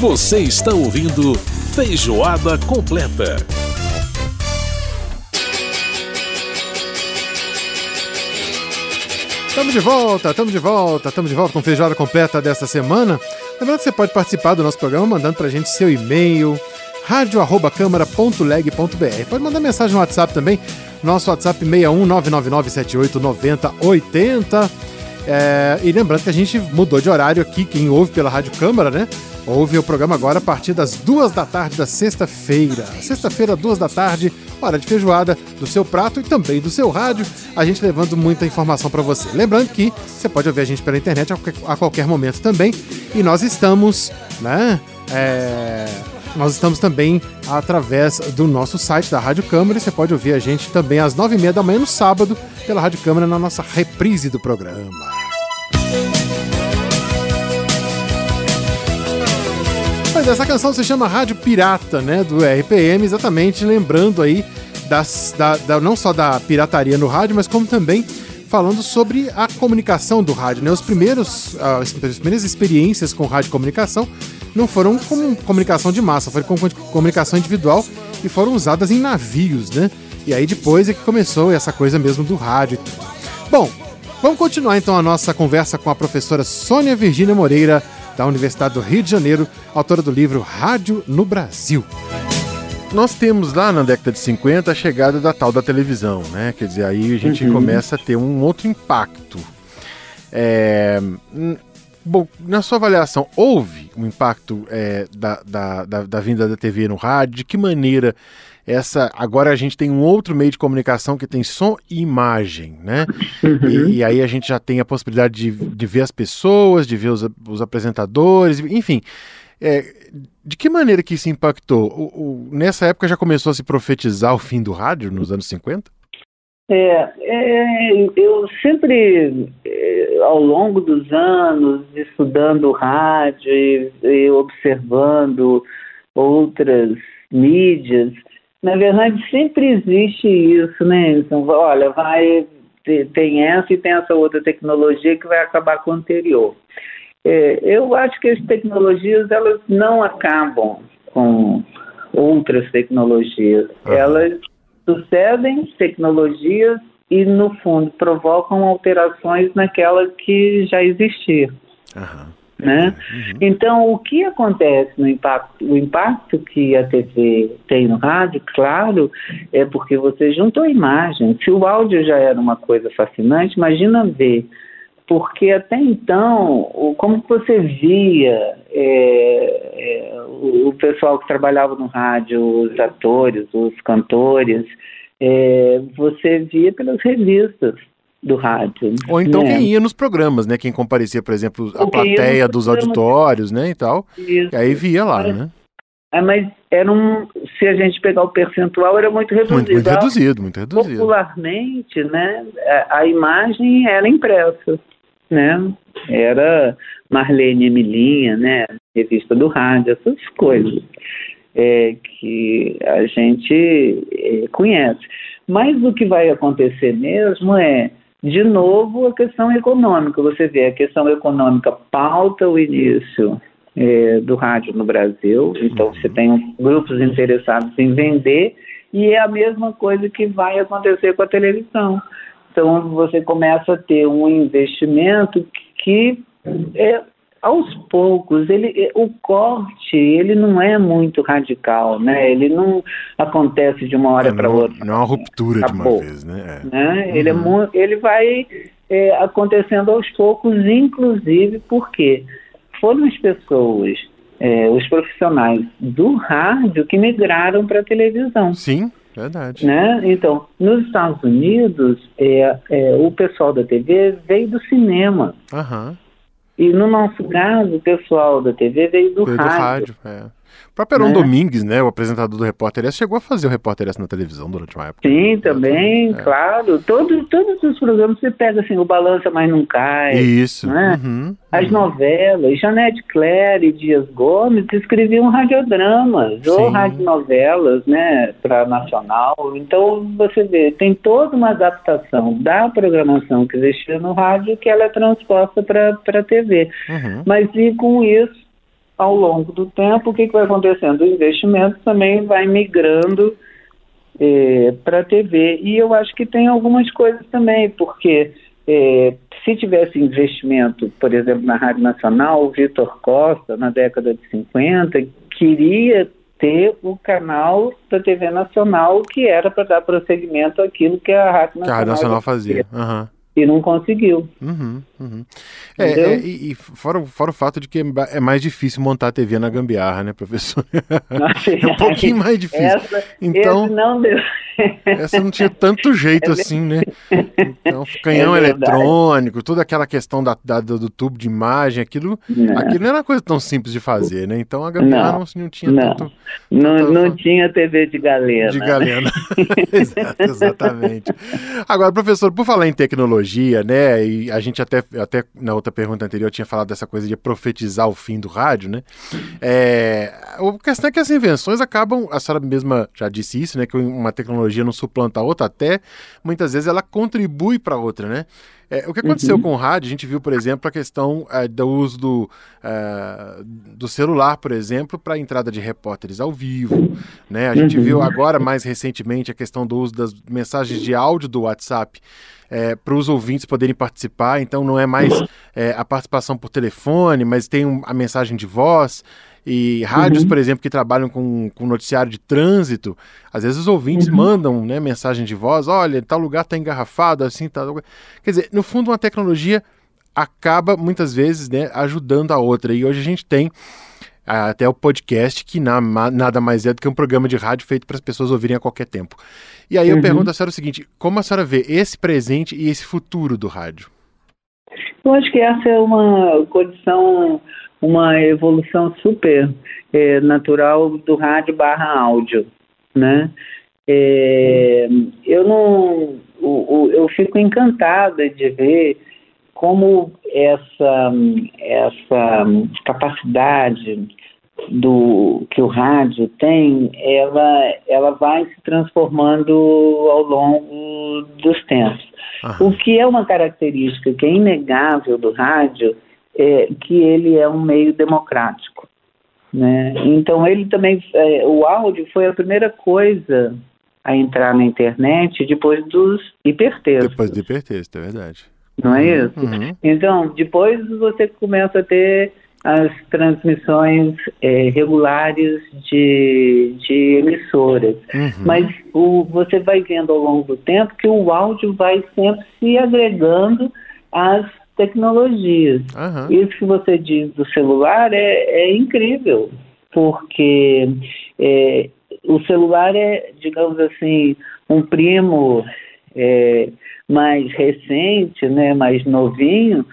Você está ouvindo Feijoada Completa. Estamos de volta, estamos de volta, estamos de volta com Feijoada Completa desta semana. Lembrando que você pode participar do nosso programa mandando pra gente seu e-mail, radio@câmara.leg.br. Pode mandar mensagem no WhatsApp também, nosso WhatsApp 61999789080. É, e lembrando que a gente mudou de horário aqui, quem ouve pela Rádio Câmara, né? Ouve o programa agora a partir das duas da tarde da sexta-feira. Sexta-feira, duas da tarde, hora de feijoada do seu prato e também do seu rádio, a gente levando muita informação para você. Lembrando que você pode ouvir a gente pela internet a qualquer, momento também. E nós estamos, né? É, nós estamos também através do nosso site da Rádio Câmara você pode ouvir a gente também às nove e meia da manhã no sábado pela Rádio Câmara na nossa reprise do programa. Mas essa canção se chama Rádio Pirata, né, do RPM, exatamente lembrando aí das, da, da, não só da pirataria no rádio, mas como também falando sobre a comunicação do rádio. Né? Os primeiros, uh, as primeiras experiências com rádio comunicação não foram com comunicação de massa, foram com comunicação individual e foram usadas em navios, né? E aí depois é que começou essa coisa mesmo do rádio e tudo. Bom, vamos continuar então a nossa conversa com a professora Sônia Virgínia Moreira, da Universidade do Rio de Janeiro, autora do livro Rádio no Brasil. Nós temos lá na década de 50 a chegada da tal da televisão, né? Quer dizer, aí a gente uhum. começa a ter um outro impacto. É... Bom, na sua avaliação, houve um impacto é, da, da, da, da vinda da TV no rádio? De que maneira essa agora a gente tem um outro meio de comunicação que tem som e imagem, né? Uhum. E, e, aí a gente já tem a possibilidade de, de ver as pessoas, de ver os, os apresentadores, enfim. É, de que maneira que isso impactou? O, o, nessa época já começou a se profetizar o fim do rádio, nos anos 50? É, é, eu sempre, é, ao longo dos anos, estudando rádio e, e observando outras mídias, na verdade, sempre existe isso, né? Então, olha, vai tem essa e tem essa outra tecnologia que vai acabar com a anterior. É, eu acho que as tecnologias elas não acabam com outras tecnologias. Elas sucedem tecnologias e, no fundo, provocam alterações naquela que já existia. Uhum. Né? Uhum. Então, o que acontece no impacto? O impacto que a TV tem no rádio, claro, é porque você juntou imagem. Se o áudio já era uma coisa fascinante, imagina ver. Porque até então, como você via é, é, o, pessoal que trabalhava no rádio, os atores, os cantores, é, você via pelas revistas do rádio. Ou então né? quem ia nos programas, né? Quem comparecia, por exemplo, a plateia dos auditórios, né, e tal. Isso. E aí via lá, mas, né? É, mas era um, se a gente pegar o percentual, era muito reduzido. Muito, muito reduzido, muito reduzido. Popularmente, né, a, a imagem era impressa, né? Era Marlene Emilinha, né, revista do rádio, essas coisas é, que a gente é, conhece. Mas o que vai acontecer mesmo é de novo, a questão econômica. Você vê, a questão econômica pauta o início é, do rádio no Brasil, então você tem grupos interessados em vender, e é a mesma coisa que vai acontecer com a televisão. Então você começa a ter um investimento que, é, aos poucos, ele, o corte ele não é muito radical, né? Ele não acontece de uma hora é, para outra. Não é uma ruptura de uma vez, né? É. né? Uhum. Ele, é, ele vai é, acontecendo aos poucos, inclusive porque foram as pessoas, é, os profissionais do rádio que migraram para a televisão. Sim. Verdade. Né? Então, nos Estados Unidos, é, é, o pessoal da TV veio do cinema. Uhum. E no nosso caso, o pessoal da TV veio do veio rádio. Do rádio é. O próprio Heron né? Domingues, né, o apresentador do Repórter S, chegou a fazer o Repórter S na televisão durante uma época. Sim, também, é. claro. Todo, todos os programas você pega assim, o Balança Mas Não Cai. Isso. Né? Uhum, As uhum. novelas, Janete Claire e Dias Gomes escreviam radiodramas Sim. ou radionovelas, né, para Nacional. Então, você vê, tem toda uma adaptação da programação que existia no rádio que ela é transposta para a TV. Uhum. Mas e com isso, ao longo do tempo, o que, que vai acontecendo? O investimento também vai migrando é, para a TV. E eu acho que tem algumas coisas também, porque é, se tivesse investimento, por exemplo, na Rádio Nacional, o Vitor Costa, na década de 50, queria ter o canal da TV Nacional que era para dar prosseguimento àquilo que a Rádio Nacional, que a Rádio Nacional fazia. Uhum e não conseguiu. Uhum, uhum. É, é, e, e fora, fora o fato de que é mais difícil montar a TV na gambiarra, né, professor? é um pouquinho mais difícil. Essa, então, não deu. essa não tinha tanto jeito é assim, né? Então, canhão é eletrônico, toda aquela questão da, da, do tubo de imagem, aquilo não. aquilo não era uma coisa tão simples de fazer, né? Então a gambiarra não, não, não tinha não. tanto. Não, não tinha TV de galena. De galena. Exato, exatamente. Agora, professor, por falar em tecnologia, tecnologia, né? E a gente até, até na outra pergunta anterior tinha falado dessa coisa de profetizar o fim do rádio, né? É, a questão é que as invenções acabam, a senhora mesma já disse isso, né? Que uma tecnologia não suplanta a outra, até muitas vezes ela contribui para outra, né? É, o que aconteceu uhum. com o rádio, a gente viu, por exemplo, a questão é, do uso do, é, do celular, por exemplo, para a entrada de repórteres ao vivo. Né? A gente uhum. viu agora, mais recentemente, a questão do uso das mensagens de áudio do WhatsApp é, para os ouvintes poderem participar. Então não é mais é, a participação por telefone, mas tem um, a mensagem de voz. E rádios, uhum. por exemplo, que trabalham com, com noticiário de trânsito, às vezes os ouvintes uhum. mandam né, mensagem de voz, olha, tal lugar está engarrafado, assim, tal. Quer dizer, no fundo, uma tecnologia acaba muitas vezes né, ajudando a outra. E hoje a gente tem até o podcast, que na, nada mais é do que um programa de rádio feito para as pessoas ouvirem a qualquer tempo. E aí eu uhum. pergunto a senhora o seguinte: como a senhora vê esse presente e esse futuro do rádio? Eu acho que essa é uma condição, uma evolução super é, natural do rádio barra áudio, né? É, eu não, o, eu fico encantada de ver como essa, essa capacidade do que o rádio tem, ela, ela vai se transformando ao longo dos tempos. O que é uma característica que é inegável do rádio é que ele é um meio democrático. Né? Então ele também, é, o áudio foi a primeira coisa a entrar na internet depois dos hipertextos. Depois do hipertexto, é verdade. Não é isso? Uhum. Então, depois você começa a ter as transmissões é, regulares de, de emissoras. Uhum. Mas o, você vai vendo ao longo do tempo que o áudio vai sempre se agregando às tecnologias. Uhum. Isso que você diz do celular é, é incrível, porque é, o celular é, digamos assim, um primo é, mais recente, né, mais novinho,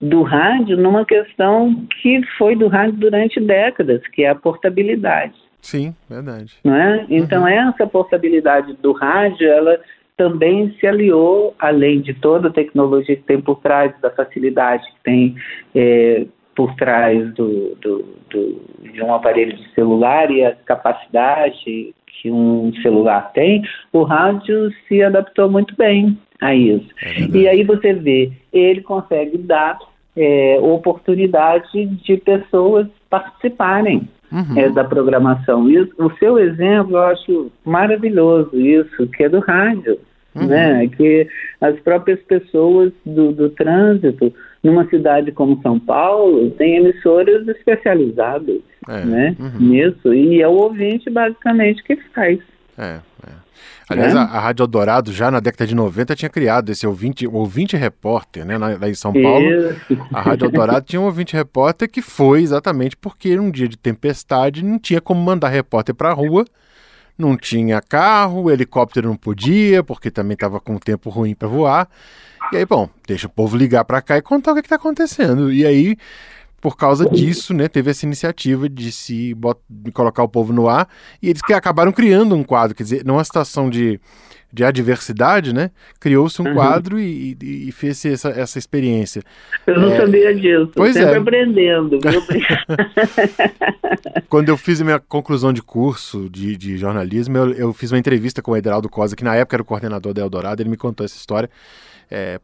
do rádio numa questão que foi do rádio durante décadas, que é a portabilidade. Sim, verdade. Não é? Então uhum. essa portabilidade do rádio, ela também se aliou, além de toda a tecnologia que tem por trás, da facilidade que tem é, por trás do, do, do, de um aparelho de celular e a capacidade que um celular tem, o rádio se adaptou muito bem a isso. É e aí você vê, ele consegue dar é, oportunidade de pessoas participarem uhum. é, da programação. Isso, o seu exemplo eu acho maravilhoso isso, que é do rádio. Uhum. Né, que as próprias pessoas do, do trânsito, numa cidade como São Paulo, têm emissoras especializadas é. né, uhum. nisso, e é o ouvinte basicamente que faz. É, é. Aliás, é? a, a Rádio Eldorado, já na década de 90, tinha criado esse ouvinte, ouvinte repórter, né? Lá, lá em São Paulo. Isso. A Rádio Eldorado tinha um ouvinte repórter que foi exatamente porque um dia de tempestade não tinha como mandar repórter para a rua, não tinha carro, o helicóptero não podia, porque também estava com o tempo ruim para voar. E aí, bom, deixa o povo ligar para cá e contar o que está acontecendo. E aí por causa disso, né, teve essa iniciativa de se bot... de colocar o povo no ar e eles que acabaram criando um quadro, quer dizer, numa situação de, de adversidade, né, criou-se um uhum. quadro e, e, e, fez essa, essa experiência. Eu não é... sabia disso, pois sempre é. aprendendo. Quando eu fiz a minha conclusão de curso de, de jornalismo, eu, eu fiz uma entrevista com o Ederaldo Cosa, que na época era o coordenador da Eldorado, ele me contou essa história. É,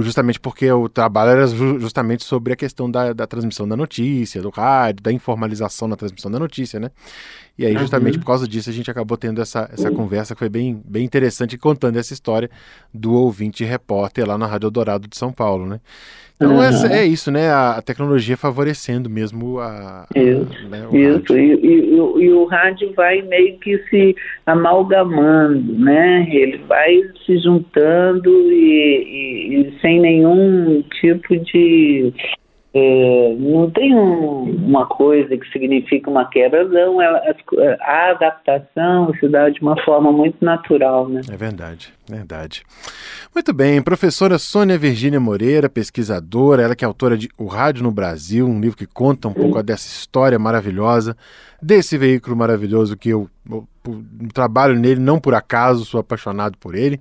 justamente porque o trabalho era justamente sobre a questão da, da transmissão da notícia, do rádio, da informalização na transmissão da notícia, né? E aí, justamente uhum. por causa disso, a gente acabou tendo essa, essa uhum. conversa que foi bem, bem interessante, contando essa história do ouvinte repórter lá na Rádio Dourado de São Paulo, né? Então uhum. é, é, isso, né? A, a, tecnologia favorecendo mesmo a. Isso. Né, isso. E, e, e, o rádio vai meio que se amalgamando, né? Ele vai se juntando e, e sem nenhum tipo de é, não tem um, uma coisa que significa uma quebra, não. Ela, a adaptação se dá de uma forma muito natural, né? É verdade, verdade. Muito bem, professora Sônia Virgínia Moreira, pesquisadora, ela que é autora de O Rádio no Brasil, um livro que conta um pouco dessa história maravilhosa, desse veículo maravilhoso que eu trabalho nele não por acaso, sou apaixonado por ele.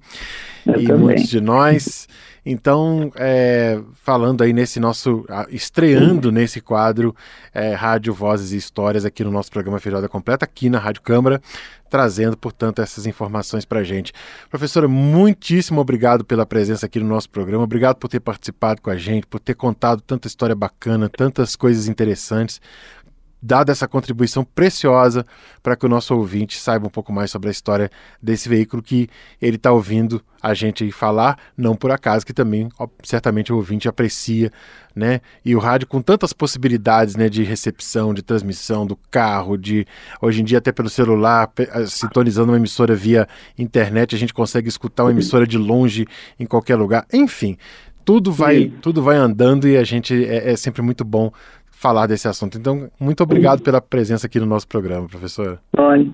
Eu e também. muitos de nós. Então, é, falando aí nesse nosso, estreando nesse quadro é, Rádio Vozes e Histórias aqui no nosso programa Feijoada Completa, aqui na Rádio Câmara, trazendo, portanto, essas informações para gente. Professora, muitíssimo obrigado pela presença aqui no nosso programa, obrigado por ter participado com a gente, por ter contado tanta história bacana, tantas coisas interessantes dado essa contribuição preciosa para que o nosso ouvinte saiba um pouco mais sobre a história desse veículo que ele está ouvindo a gente falar, não por acaso, que também ó, certamente o ouvinte aprecia, né? E o rádio com tantas possibilidades, né, de recepção, de transmissão do carro, de hoje em dia até pelo celular, sintonizando uma emissora via internet, a gente consegue escutar uma emissora de longe em qualquer lugar. Enfim, tudo vai, tudo vai andando e a gente é, é sempre muito bom falar desse assunto. Então, muito obrigado pela presença aqui no nosso programa, professora. Olha,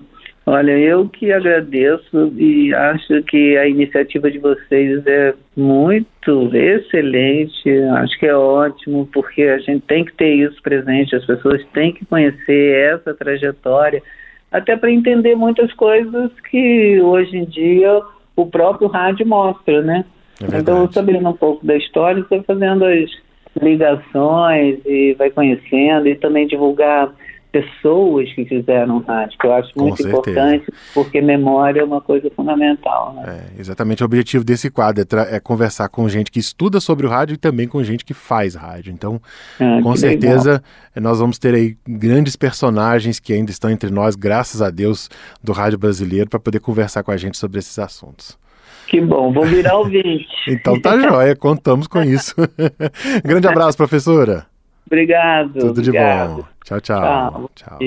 olha, eu que agradeço e acho que a iniciativa de vocês é muito excelente, acho que é ótimo, porque a gente tem que ter isso presente, as pessoas têm que conhecer essa trajetória, até para entender muitas coisas que hoje em dia o próprio rádio mostra, né? É então, sabendo um pouco da história, estou fazendo as ligações e vai conhecendo e também divulgar pessoas que fizeram rádio, que eu acho muito importante, porque memória é uma coisa fundamental. Né? É, exatamente o objetivo desse quadro é, é, conversar com gente que estuda sobre o rádio e também com gente que faz rádio. Então, ah, com certeza, legal. nós vamos ter aí grandes personagens que ainda estão entre nós, graças a Deus, do rádio brasileiro, para poder conversar com a gente sobre esses assuntos. Que bom, vou virar ouvinte. então tá joia, contamos com isso. Grande abraço, professora. Obrigado. Tudo obrigado. de bom. Tchau, tchau. Tchau. tchau.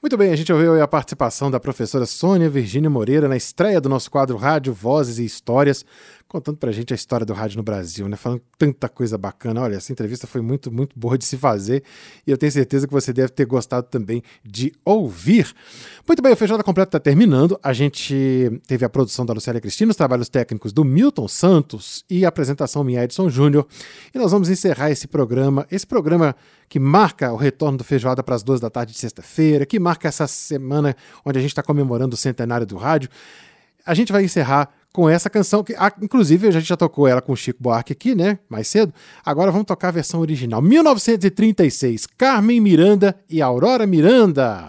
Muito bem, a gente ouviu a participação da professora Sônia Virgínia Moreira na estreia do nosso quadro Rádio Vozes e Histórias, contando pra gente a história do rádio no Brasil, né? Falando tanta coisa bacana. Olha, essa entrevista foi muito, muito boa de se fazer e eu tenho certeza que você deve ter gostado também de ouvir. Muito bem, o Feijoada Completa está terminando. A gente teve a produção da Lucélia Cristina, os trabalhos técnicos do Milton Santos e a apresentação minha Edson Júnior. E nós vamos encerrar esse programa, esse programa que marca o retorno do Feijoada para as duas da tarde de sexta-feira, que marca essa semana onde a gente está comemorando o centenário do rádio. A gente vai encerrar com essa canção, que inclusive a gente já tocou ela com o Chico Buarque aqui, né? Mais cedo. Agora vamos tocar a versão original. 1936, Carmen Miranda e Aurora Miranda.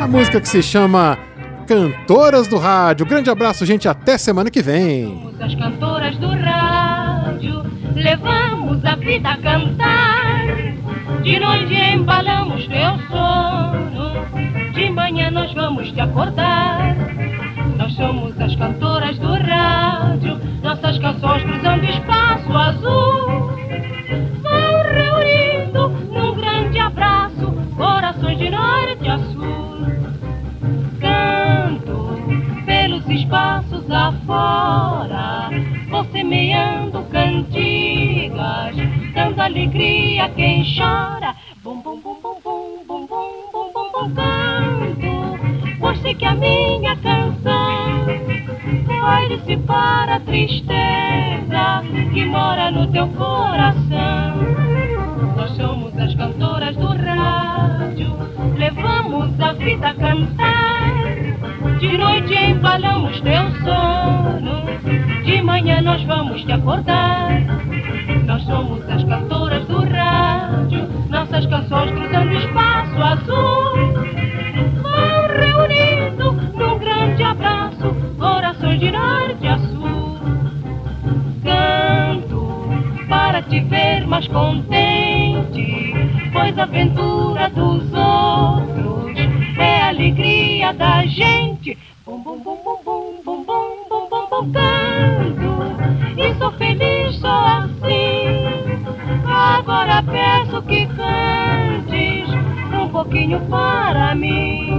A música que se chama Cantoras do Rádio. Grande abraço, gente. Até semana que vem. Somos as cantoras do rádio, levamos a vida a cantar. De noite embalamos teu sono, de manhã nós vamos te acordar. Somos as cantoras do rádio, nossas canções cruzando espaço azul. Vão reunindo num grande abraço corações de norte a sul. Canto pelos espaços afora, vou semeando cantigas, dando alegria a quem chora. Dissipar a tristeza que mora no teu coração. Nós somos as cantoras do rádio, levamos a vida a cantar. De noite embalamos teu sono, de manhã nós vamos te acordar. Nós somos as cantoras do rádio, nossas canções cruzando espaço azul. mais contente, pois a aventura dos outros é a alegria da gente. Bum, bum, bum, bum, bum, bum, bum, bum, bum, bum, canto, e sou feliz só assim. Agora peço que cantes um pouquinho para mim.